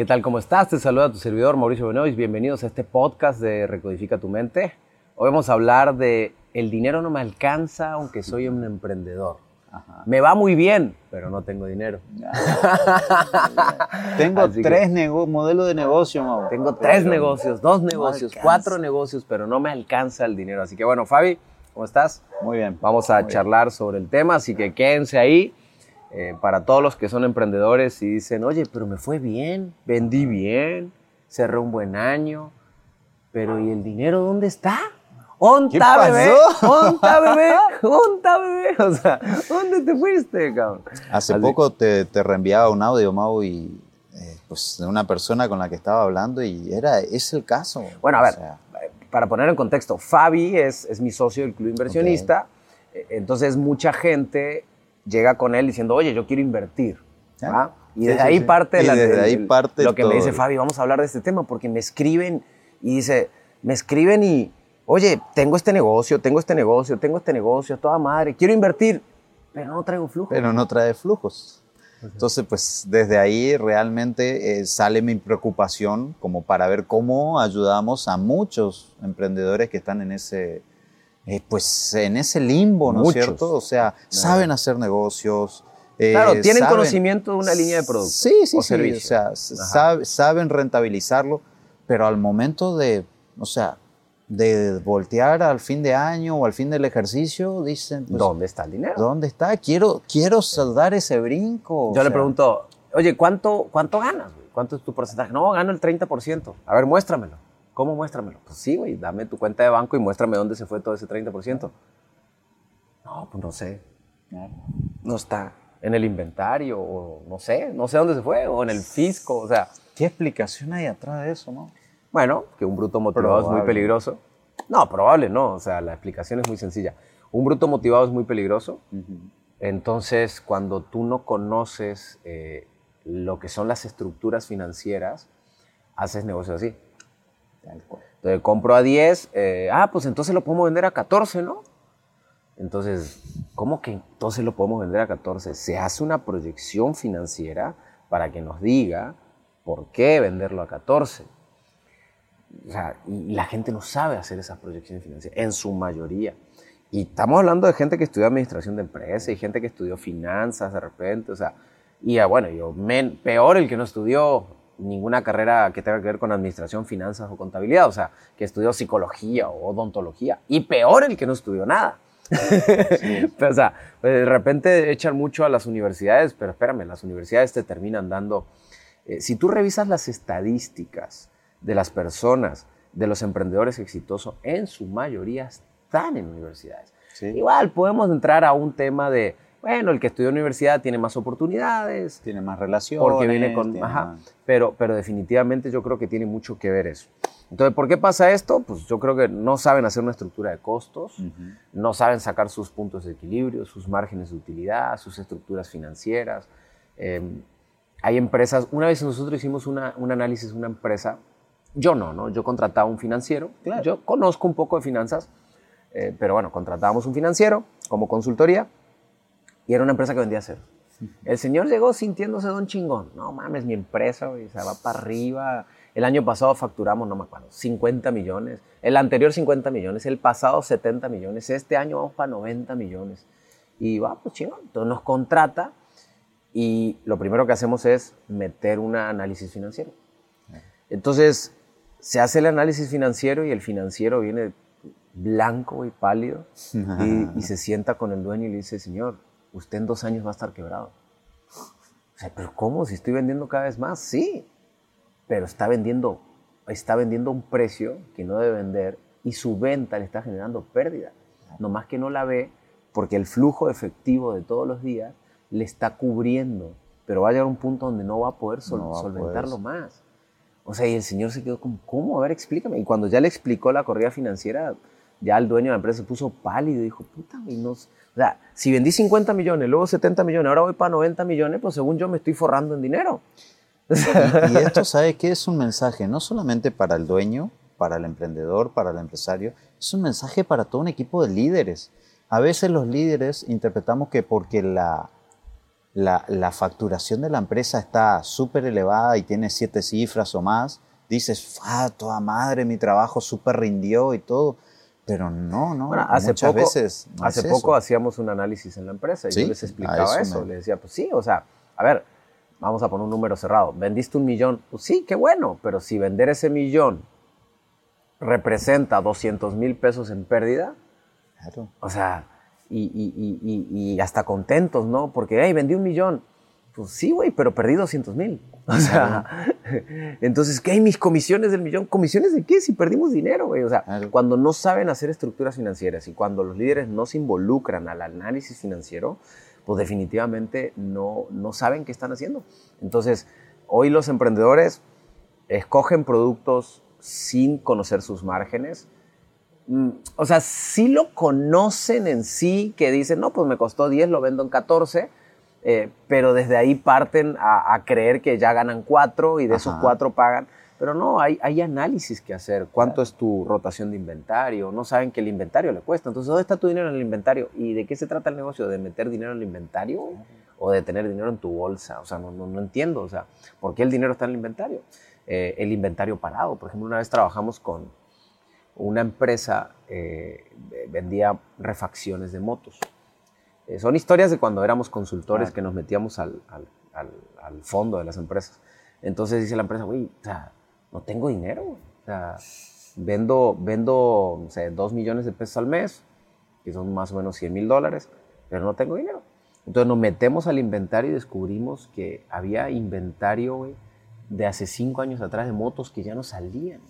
¿Qué tal? ¿Cómo estás? Te saluda tu servidor Mauricio Benoist. Bienvenidos a este podcast de Recodifica tu mente. Hoy vamos a hablar de el dinero no me alcanza aunque soy un emprendedor. Me va muy bien, pero no tengo dinero. tengo tres modelos de negocio, Mau. Tengo tres negocios, dos negocios, cuatro negocios, pero no me alcanza el dinero. Así que bueno, Fabi, ¿cómo estás? Muy bien. Vamos a charlar sobre el tema, así que quédense ahí. Eh, para todos los que son emprendedores y dicen, oye, pero me fue bien, vendí bien, cerré un buen año, pero ¿y el dinero dónde está? ¡Onta, bebé! ¡Onta, bebé! ¡Onta, bebé! O sea, ¿dónde te fuiste, cabrón? Hace poco te, te, reenviaba un audio, Mau, y eh, pues de una persona con la que estaba hablando y era, es el caso. Bueno, a ver, para poner en contexto, Fabi es, es mi socio del club inversionista, eh, entonces mucha gente llega con él diciendo, oye, yo quiero invertir. ¿ah? Y desde ahí parte, la, desde ahí parte lo que me dice Fabi, vamos a hablar de este tema, porque me escriben y dice, me escriben y, oye, tengo este negocio, tengo este negocio, tengo este negocio, toda madre, quiero invertir, pero no traigo flujos. Pero no trae flujos. Entonces, pues desde ahí realmente eh, sale mi preocupación como para ver cómo ayudamos a muchos emprendedores que están en ese, eh, pues en ese limbo, ¿no es cierto? O sea, saben hacer negocios. Eh, claro, tienen conocimiento de una línea de productos. Sí, sí, sí. O sea, saben rentabilizarlo, pero al momento de, o sea, de voltear al fin de año o al fin del ejercicio, dicen... Pues, ¿Dónde está el dinero? ¿Dónde está? Quiero, quiero dar ese brinco. Yo le pregunto, oye, ¿cuánto, cuánto ganas? ¿Cuánto es tu porcentaje? No, gano el 30%. A ver, muéstramelo. ¿Cómo muéstramelo? Pues sí, güey, dame tu cuenta de banco y muéstrame dónde se fue todo ese 30%. No, pues no sé. No está en el inventario o no sé, no sé dónde se fue o en el fisco, o sea. ¿Qué explicación hay atrás de eso, no? Bueno, que un bruto motivado es muy peligroso. No, probable no, o sea, la explicación es muy sencilla. Un bruto motivado es muy peligroso. Entonces, cuando tú no conoces eh, lo que son las estructuras financieras, haces negocios así. Entonces compro a 10, eh, ah, pues entonces lo podemos vender a 14, ¿no? Entonces, ¿cómo que entonces lo podemos vender a 14? Se hace una proyección financiera para que nos diga por qué venderlo a 14. O sea, y la gente no sabe hacer esas proyecciones financieras, en su mayoría. Y estamos hablando de gente que estudió administración de empresas y gente que estudió finanzas de repente, o sea, y bueno, yo, peor el que no estudió ninguna carrera que tenga que ver con administración, finanzas o contabilidad, o sea, que estudió psicología o odontología, y peor el que no estudió nada. o sea, pues, de repente echan mucho a las universidades, pero espérame, las universidades te terminan dando... Eh, si tú revisas las estadísticas de las personas, de los emprendedores exitosos, en su mayoría están en universidades. Igual podemos entrar a un tema de bueno, el que estudia en universidad tiene más oportunidades. Tiene más relaciones. Porque viene con... Ajá, pero, pero definitivamente yo creo que tiene mucho que ver eso. Entonces, ¿por qué pasa esto? Pues yo creo que no saben hacer una estructura de costos, no saben sacar sus puntos de equilibrio, sus márgenes de utilidad, sus estructuras financieras. Em, hay empresas, una vez nosotros hicimos una, un análisis de una empresa, yo no, ¿no? Yo contrataba un financiero, yo conozco un poco de finanzas, eh, pero bueno, contratábamos un financiero como consultoría y era una empresa que vendía cero. El señor llegó sintiéndose don chingón. No mames, mi empresa, güey, se va para arriba. El año pasado facturamos, no me acuerdo, 50 millones. El anterior 50 millones. El pasado 70 millones. Este año vamos para 90 millones. Y va, pues chingón. Entonces nos contrata y lo primero que hacemos es meter un análisis financiero. Entonces se hace el análisis financiero y el financiero viene blanco y pálido y, y se sienta con el dueño y le dice, señor, usted en dos años va a estar quebrado. O sea, pero ¿cómo? Si estoy vendiendo cada vez más, sí, pero está vendiendo, está vendiendo un precio que no debe vender y su venta le está generando pérdida. No más que no la ve porque el flujo efectivo de todos los días le está cubriendo, pero va a llegar un punto donde no va a poder solventarlo más. O sea, y el señor se quedó como, ¿cómo? A ver, explícame. Y cuando ya le explicó la corrida financiera, ya el dueño de la empresa se puso pálido y dijo, puta, y nos, o sea, si vendí 50 millones, luego 70 millones, ahora voy para 90 millones, pues según yo me estoy forrando en dinero. Y, esto, ¿sabe qué? Es un mensaje no solamente para el dueño, para el emprendedor, para el empresario, es un mensaje para todo un equipo de líderes. A veces los líderes interpretamos que porque la, la, la facturación de la empresa está súper elevada y tiene siete cifras o más, dices, ¡ah, toda madre, mi trabajo súper rindió y todo! Pero no, no, hace muchas veces. hace poco hacíamos un análisis en la empresa y yo les explicaba eso. Les decía, pues sí, o sea, a ver, vamos a poner un número cerrado. ¿Vendiste un millón? Pues sí, qué bueno, pero si vender ese millón representa 200 mil pesos en pérdida, claro. o sea, y, y, y, y, hasta contentos, ¿no? Porque, hey, vendí un millón. Pues sí, güey, pero perdí 200 mil. O sea, entonces, ¿qué hay mis comisiones del millón? ¿Comisiones de qué? Si perdimos dinero, güey. O sea, cuando no saben hacer estructuras financieras y cuando los líderes no se involucran al análisis financiero, pues definitivamente no, no saben qué están haciendo. Entonces, hoy los emprendedores escogen productos sin conocer sus márgenes. Mm, o sea, sí lo conocen en sí, que dicen, no, pues me costó 10, lo vendo en 14, eh, pero desde ahí parten a, creer que ya ganan 4 y de esos 4 pagan. Pero no, hay, hay análisis que hacer. ¿Cuánto es tu rotación de inventario? No saben que el inventario le cuesta. Entonces, ¿dónde está tu dinero en el inventario? ¿Y de qué se trata el negocio? ¿De meter dinero en el inventario o de tener dinero en tu bolsa? O sea, no, no, entiendo. O sea, ¿por qué el dinero está en el inventario? Eh, el inventario parado. Por ejemplo, una vez trabajamos con una empresa, eh, vendía refacciones de motos. Eh, son historias de cuando éramos consultores que nos metíamos al, al, al, fondo de las empresas. Entonces dice la empresa, güey, o sea, no tengo dinero. O sea, vendo, vendo, no sé, dos millones de pesos al mes, que son más o menos 100 mil dólares, pero no tengo dinero. Entonces nos metemos al inventario y descubrimos que había inventario, de hace cinco años atrás de motos que ya no salían.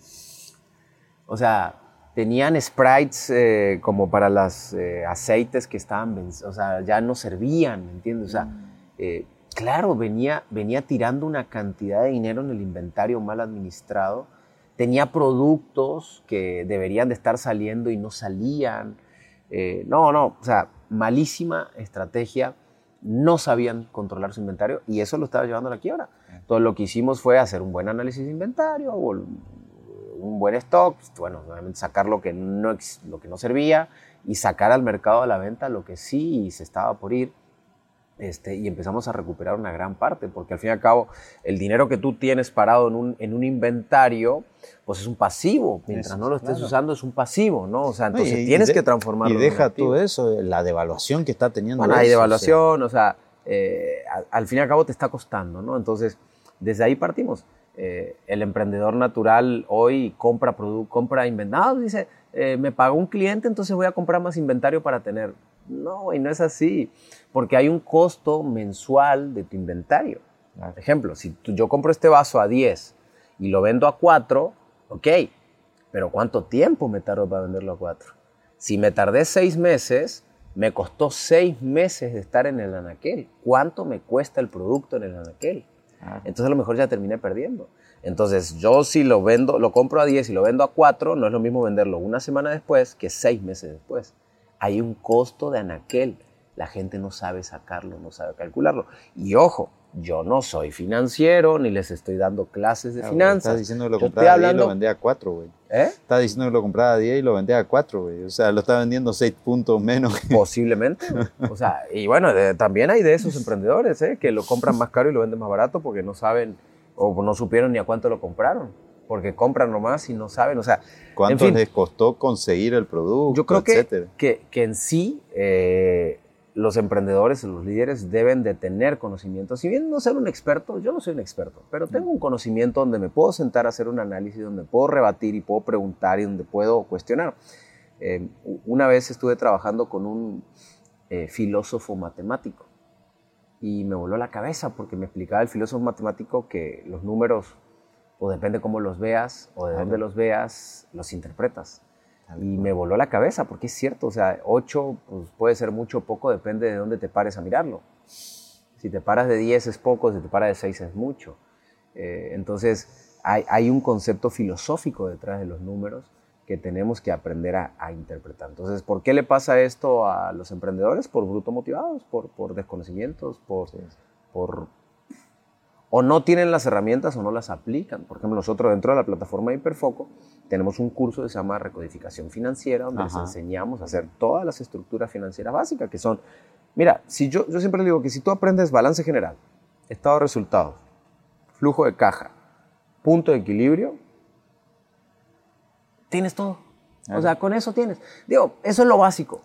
O sea, tenían sprites eh, como para los eh, aceites que estaban, o sea, ya no servían, ¿me entiendes? O sea, mm. eh, claro, venía, venía tirando una cantidad de dinero en el inventario mal administrado, tenía productos que deberían de estar saliendo y no salían. Eh, no, no, o sea, malísima estrategia, no sabían controlar su inventario y eso lo estaba llevando a la quiebra. Entonces lo que hicimos fue hacer un buen análisis de inventario, un buen stock, bueno, sacar lo que no, lo que no servía y sacar al mercado a la venta lo que sí se estaba por ir este, y empezamos a recuperar una gran parte, porque al fin y al cabo el dinero que tú tienes parado en un, en un inventario, pues es un pasivo, mientras no lo estés usando es un pasivo, ¿no? O sea, entonces tienes que transformarlo. Y deja todo eso, la devaluación que está teniendo. Bueno, hay devaluación, o sea, eh, al, fin y al cabo te está costando, ¿no? Entonces, desde ahí partimos. Eh, el emprendedor natural hoy compra compra inventados, dice, eh, me pagó un cliente, entonces voy a comprar más inventario para tener. No, y no es así porque hay un costo mensual de tu inventario. Por ejemplo, si yo compro este vaso a 10 y lo vendo a 4, ok, pero ¿cuánto tiempo me tardo para venderlo a 4? Si me tardé 6 meses, me costó 6 meses de estar en el anaquel. ¿Cuánto me cuesta el producto en el anaquel? Entonces a lo mejor ya terminé perdiendo. Entonces yo si lo vendo, lo compro a 10 y lo vendo a 4, no es lo mismo venderlo una semana después que 6 meses después. Hay un costo de anaquel la gente no sabe sacarlo, no sabe calcularlo. Y ojo, yo no soy financiero, ni les estoy dando clases de ah, finanzas. Estás diciendo que lo compraba a 10 y lo vendía a 4, güey. ¿Eh? Estás diciendo que lo compraba a 10 y lo vendía a 4, güey. O sea, lo está vendiendo 6 puntos menos. Posiblemente. o sea, y bueno, también hay de esos emprendedores, ¿eh? Que lo compran más caro y lo venden más barato porque no saben o no supieron ni a cuánto lo compraron. Porque compran nomás y no saben, o sea... ¿Cuánto les costó conseguir el producto, Yo creo que, que, que, en sí... Eh, los emprendedores, los líderes deben de tener conocimiento. Si bien no ser un experto, yo no soy un experto, pero tengo un conocimiento donde me puedo sentar a hacer un análisis, donde puedo rebatir y puedo preguntar y donde puedo cuestionar. Eh, una vez estuve trabajando con un eh, filósofo matemático y me voló la cabeza porque me explicaba el filósofo matemático que los números, o depende cómo los veas o de dónde los veas, los interpretas. Y me voló la cabeza, porque es cierto, o sea, 8 pues, puede ser mucho o poco, depende de dónde te pares a mirarlo. Si te paras de 10 es poco, si te paras de 6 es mucho. Eh, entonces, hay, hay, un concepto filosófico detrás de los números que tenemos que aprender a, a, interpretar. Entonces, ¿por qué le pasa esto a los emprendedores? Por bruto motivados, por, por desconocimientos, por, por o no tienen las herramientas o no las aplican. Por ejemplo, nosotros dentro de la plataforma de Hiperfoco tenemos un curso que se llama Recodificación Financiera, donde les enseñamos a hacer todas las estructuras financieras básicas, que son Mira, si yo, yo siempre digo que si tú aprendes balance general, estado de resultados, flujo de caja, punto de equilibrio, tienes todo. O sea, con eso tienes. Digo, eso es lo básico.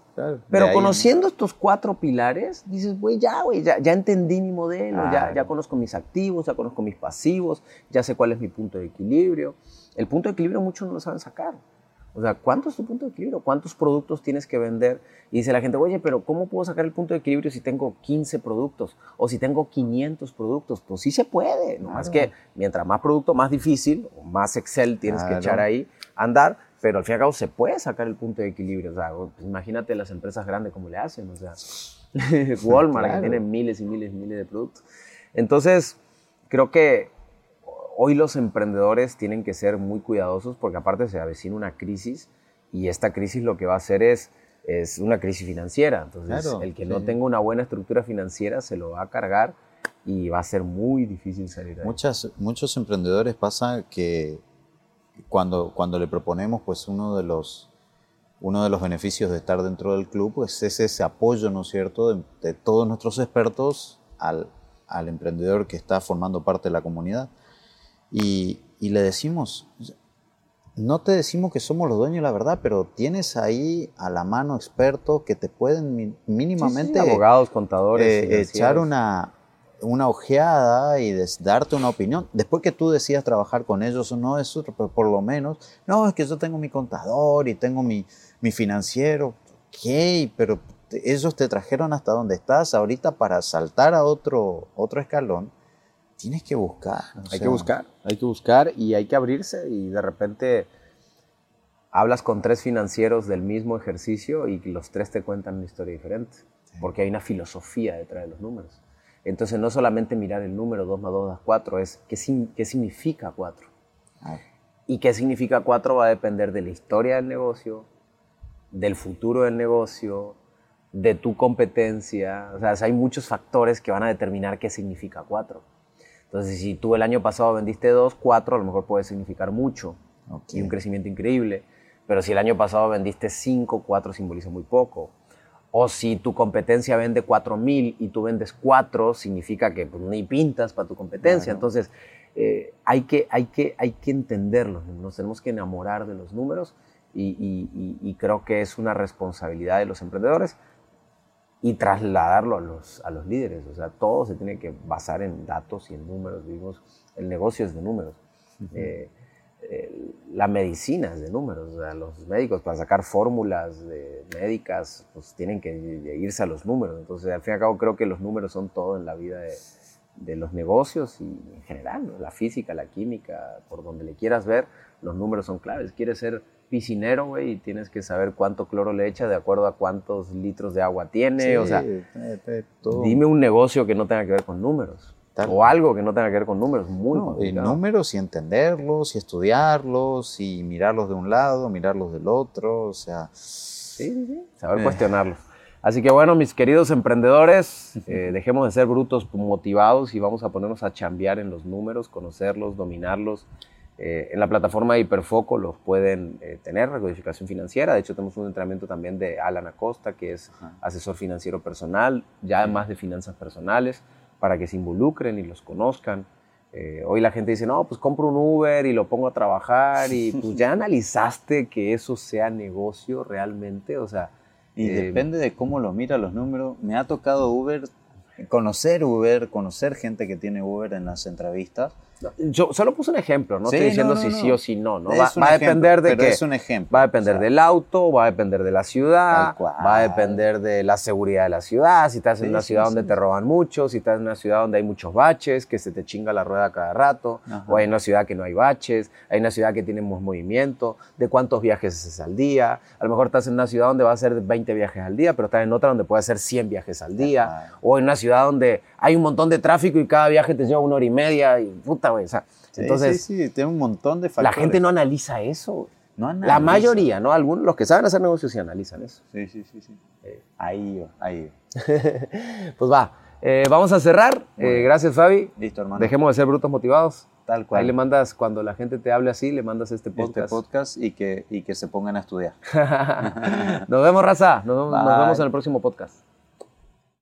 Pero conociendo estos cuatro pilares, dices, güey, ya, güey, ya, ya, entendí mi modelo, ya, ya conozco mis activos, ya conozco mis pasivos, ya sé cuál es mi punto de equilibrio. El punto de equilibrio muchos no lo saben sacar. O sea, ¿cuánto es tu punto de equilibrio? ¿Cuántos productos tienes que vender? Y dice la gente, oye, pero ¿cómo puedo sacar el punto de equilibrio si tengo 15 productos o si tengo 500 productos? Pues sí se puede, ¿no? Es que mientras más producto, más difícil, o más Excel tienes que echar ahí a andar, pero al fin y al cabo se puede sacar el punto de equilibrio. O sea, pues imagínate las empresas grandes cómo le hacen, o sea, Walmart que tiene miles y miles y miles de productos. Entonces, creo que hoy los emprendedores tienen que ser muy cuidadosos porque aparte se avecina una crisis y esta crisis lo que va a hacer es, es una crisis financiera. Entonces, el que no tenga una buena estructura financiera se lo va a cargar y va a ser muy difícil salir de ahí. Muchas, muchos emprendedores pasa que cuando, cuando le proponemos pues uno de los uno de los beneficios de estar dentro del club pues es ese apoyo, ¿no es cierto?, de, de todos nuestros expertos al, al emprendedor que está formando parte de la comunidad. Y, le decimos, no te decimos que somos los dueños la verdad, pero tienes ahí a la mano expertos que te pueden mínimamente... abogados, contadores. Eh, echar una, una ojeada y darte una opinión. Después que tú decidas trabajar con ellos o no, eso por lo menos, no, es que yo tengo mi contador y tengo mi, mi financiero. Ok, pero ellos te trajeron hasta donde estás ahorita para saltar a otro, otro escalón tienes que buscar. Hay que buscar, hay que buscar y hay que abrirse y de repente hablas con tres financieros del mismo ejercicio y los tres te cuentan una historia diferente, porque hay una filosofía detrás de los números. Entonces no solamente mirar el número 2 más 2 da 4, es qué, qué significa 4. Y qué significa 4 va a depender de la historia del negocio, del futuro del negocio, de tu competencia. O sea, hay muchos factores que van a determinar qué significa 4. Entonces, si tú el año pasado vendiste 2, 4 a lo mejor puede significar mucho y un crecimiento increíble. Pero si el año pasado vendiste 5, 4 simboliza muy poco. O si tu competencia vende 4000 y tú vendes 4, significa que pues, ni pintas para tu competencia. Entonces, eh, hay, que, hay, que, hay que entenderlos, nos tenemos que enamorar de los números y creo que es una responsabilidad de los emprendedores y trasladarlo a los, a los líderes. O sea, todo se tiene que basar en datos y en números. Vimos, el negocio es de números. Eh, eh, la medicina es de números. O sea, los médicos para sacar fórmulas de médicas, pues tienen que irse a los números. Entonces, al fin y al cabo, creo que los números son todo en la vida de, de los negocios y en general, la física, la química, por donde le quieras ver, los números son claves. Quieres ser piscinero, güey, y tienes que saber cuánto cloro le echa de acuerdo a cuántos litros de agua tiene. o sea, dime un negocio que no tenga que ver con números. O algo que no tenga que ver con números, muy no, números y entenderlos y estudiarlos y mirarlos de un lado, mirarlos del otro, o sea... Sí, saber eh. cuestionarlos. Así que bueno, mis queridos emprendedores, eh, dejemos de ser brutos motivados y vamos a ponernos a chambear en los números, conocerlos, dominarlos. Eh, en la plataforma de Hiperfoco los pueden eh, tener, recodificación financiera. De hecho, tenemos un entrenamiento también de Alan Acosta, que es asesor financiero personal, ya además de finanzas personales, para que se involucren y los conozcan. Eh, hoy la gente dice, no, pues compro un Uber y lo pongo a trabajar y pues ya analizaste que eso sea negocio realmente, o sea... Y depende de cómo lo mira los números. Me ha tocado Uber, conocer Uber, conocer gente que tiene Uber en las entrevistas yo solo puse un ejemplo, no estoy diciendo si sí o si no, ¿no? Va, a depender de qué. Es un ejemplo. Va a depender del auto, va a depender de la ciudad, va a depender de la seguridad de la ciudad, si estás en una ciudad donde te roban mucho, si estás en una ciudad donde hay muchos baches, que se te chinga la rueda cada rato, o hay una ciudad que no hay baches, hay una ciudad que tiene más movimiento, de cuántos viajes haces al día. A lo mejor estás en una ciudad donde va a hacer 20 viajes al día, pero estás en otra donde puede hacer 100 viajes al día, o en una ciudad donde hay un montón de tráfico y cada viaje te lleva una hora y media y puta, güey. O sea, entonces, sí, sí, tiene un montón de factores. La gente no analiza eso. No analiza. La mayoría, ¿no? Algunos, los que saben hacer negocios sí analizan eso. Sí, sí, sí. sí. Eh, ahí, ahí. pues va. Eh, vamos a cerrar. Eh, gracias, Fabi. Listo, hermano. Dejemos de ser brutos motivados. Tal cual. Ahí le mandas, cuando la gente te hable así, le mandas este, este podcast. Este podcast y que, y que se pongan a estudiar. nos vemos, raza. nos vemos en el próximo podcast.